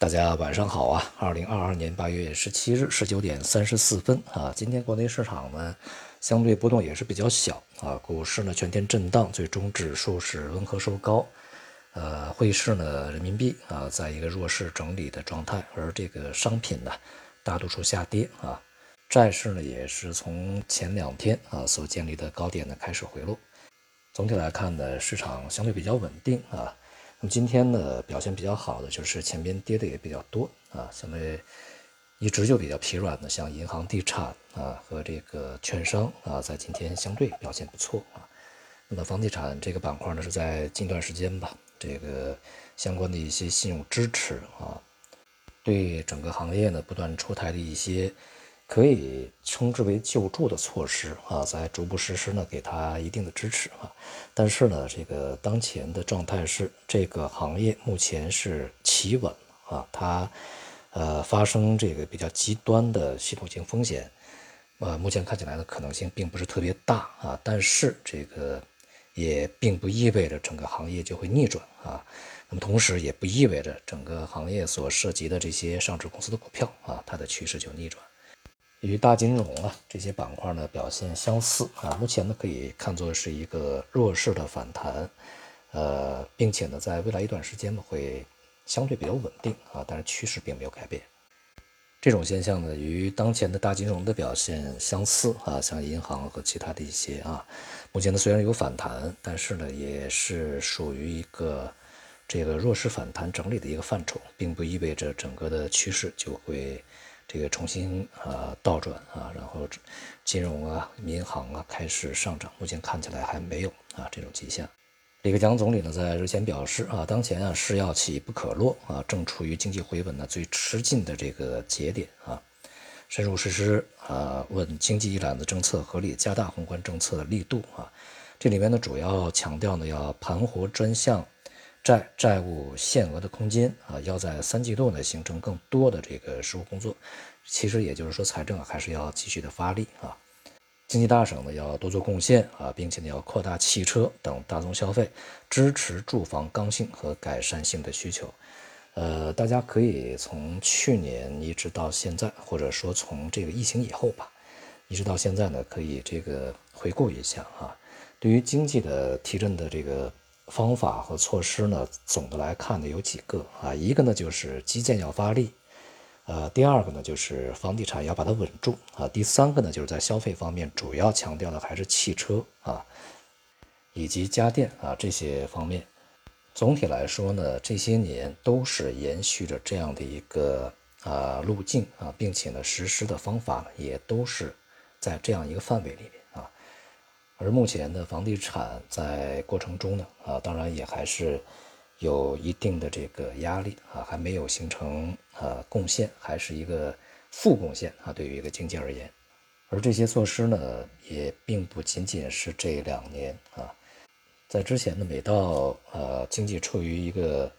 大家晚上好啊！二零二二年八月十七日十九点三十四分啊，今天国内市场呢相对波动也是比较小啊，股市呢全天震荡，最终指数是温和收高。呃，汇市呢人民币啊在一个弱势整理的状态，而这个商品呢大多数下跌啊，债市呢也是从前两天啊所建立的高点呢开始回落。总体来看呢，市场相对比较稳定啊。那么今天呢，表现比较好的就是前边跌的也比较多啊，相对一直就比较疲软的，像银行、地产啊和这个券商啊，在今天相对表现不错啊。那么房地产这个板块呢，是在近段时间吧，这个相关的一些信用支持啊，对整个行业呢不断出台的一些。可以称之为救助的措施啊，在逐步实施呢，给它一定的支持啊。但是呢，这个当前的状态是，这个行业目前是企稳啊，它呃发生这个比较极端的系统性风险，呃，目前看起来的可能性并不是特别大啊。但是这个也并不意味着整个行业就会逆转啊。那么同时也不意味着整个行业所涉及的这些上市公司的股票啊，它的趋势就逆转。与大金融啊这些板块呢表现相似啊，目前呢可以看作是一个弱势的反弹，呃，并且呢在未来一段时间呢会相对比较稳定啊，但是趋势并没有改变。这种现象呢与当前的大金融的表现相似啊，像银行和其他的一些啊，目前呢虽然有反弹，但是呢也是属于一个这个弱势反弹整理的一个范畴，并不意味着整个的趋势就会。这个重新啊倒转啊，然后金融啊、民航啊开始上涨，目前看起来还没有啊这种迹象。李克强总理呢在日前表示啊，当前啊是要起不可落啊，正处于经济回稳呢最吃劲的这个节点啊，深入实施啊稳经济一揽子政策，合理加大宏观政策的力度啊。这里面呢主要强调呢要盘活专项。债债务限额的空间啊，要在三季度呢形成更多的这个实务工作。其实也就是说，财政还是要继续的发力啊。经济大省呢要多做贡献啊，并且呢要扩大汽车等大宗消费，支持住房刚性和改善性的需求。呃，大家可以从去年一直到现在，或者说从这个疫情以后吧，一直到现在呢，可以这个回顾一下啊。对于经济的提振的这个。方法和措施呢，总的来看呢有几个啊，一个呢就是基建要发力，呃，第二个呢就是房地产要把它稳住啊，第三个呢就是在消费方面主要强调的还是汽车啊，以及家电啊这些方面。总体来说呢，这些年都是延续着这样的一个啊路径啊，并且呢实施的方法呢也都是在这样一个范围里面。而目前的房地产在过程中呢，啊，当然也还是有一定的这个压力啊，还没有形成啊贡献，还是一个负贡献啊，对于一个经济而言。而这些措施呢，也并不仅仅是这两年啊，在之前呢，每到呃经济处于一个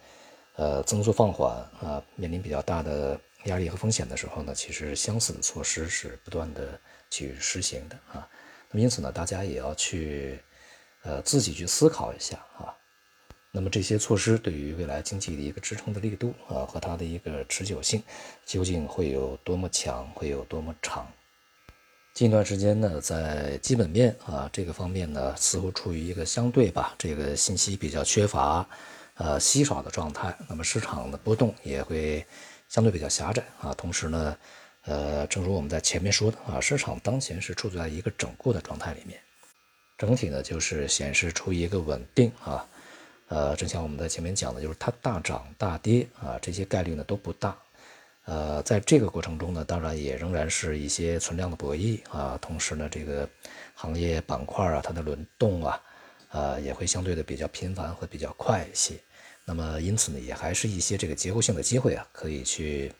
呃增速放缓啊，面临比较大的压力和风险的时候呢，其实相似的措施是不断的去实行的啊。那么因此呢，大家也要去，呃，自己去思考一下啊。那么这些措施对于未来经济的一个支撑的力度啊，和它的一个持久性，究竟会有多么强，会有多么长？近一段时间呢，在基本面啊这个方面呢，似乎处于一个相对吧，这个信息比较缺乏，呃，稀少的状态。那么市场的波动也会相对比较狭窄啊。同时呢。呃，正如我们在前面说的啊，市场当前是处在一个整固的状态里面，整体呢就是显示出一个稳定啊，呃，正像我们在前面讲的，就是它大涨大跌啊，这些概率呢都不大，呃，在这个过程中呢，当然也仍然是一些存量的博弈啊，同时呢，这个行业板块啊，它的轮动啊，呃，也会相对的比较频繁和比较快一些，那么因此呢，也还是一些这个结构性的机会啊，可以去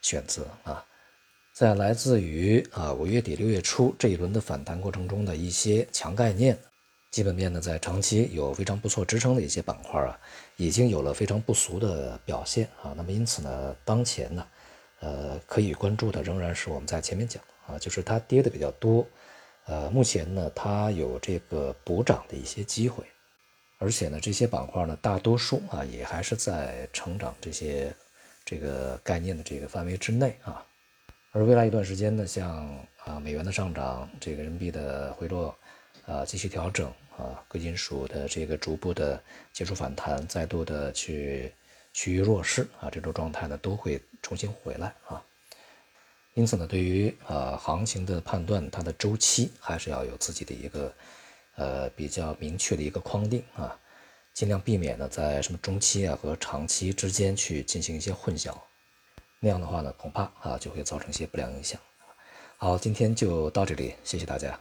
选择啊。在来自于啊五月底六月初这一轮的反弹过程中的一些强概念，基本面呢在长期有非常不错支撑的一些板块啊，已经有了非常不俗的表现啊。那么因此呢，当前呢，呃，可以关注的仍然是我们在前面讲啊，就是它跌的比较多，呃，目前呢它有这个补涨的一些机会，而且呢这些板块呢大多数啊也还是在成长这些。这个概念的这个范围之内啊。而未来一段时间呢，像啊美元的上涨，这个人民币的回落，啊继续调整啊，贵金属的这个逐步的结束反弹，再度的去趋于弱势啊，这种状态呢都会重新回来啊。因此呢，对于啊行情的判断，它的周期还是要有自己的一个呃比较明确的一个框定啊，尽量避免呢在什么中期啊和长期之间去进行一些混淆。那样的话呢，恐怕啊就会造成一些不良影响。好，今天就到这里，谢谢大家。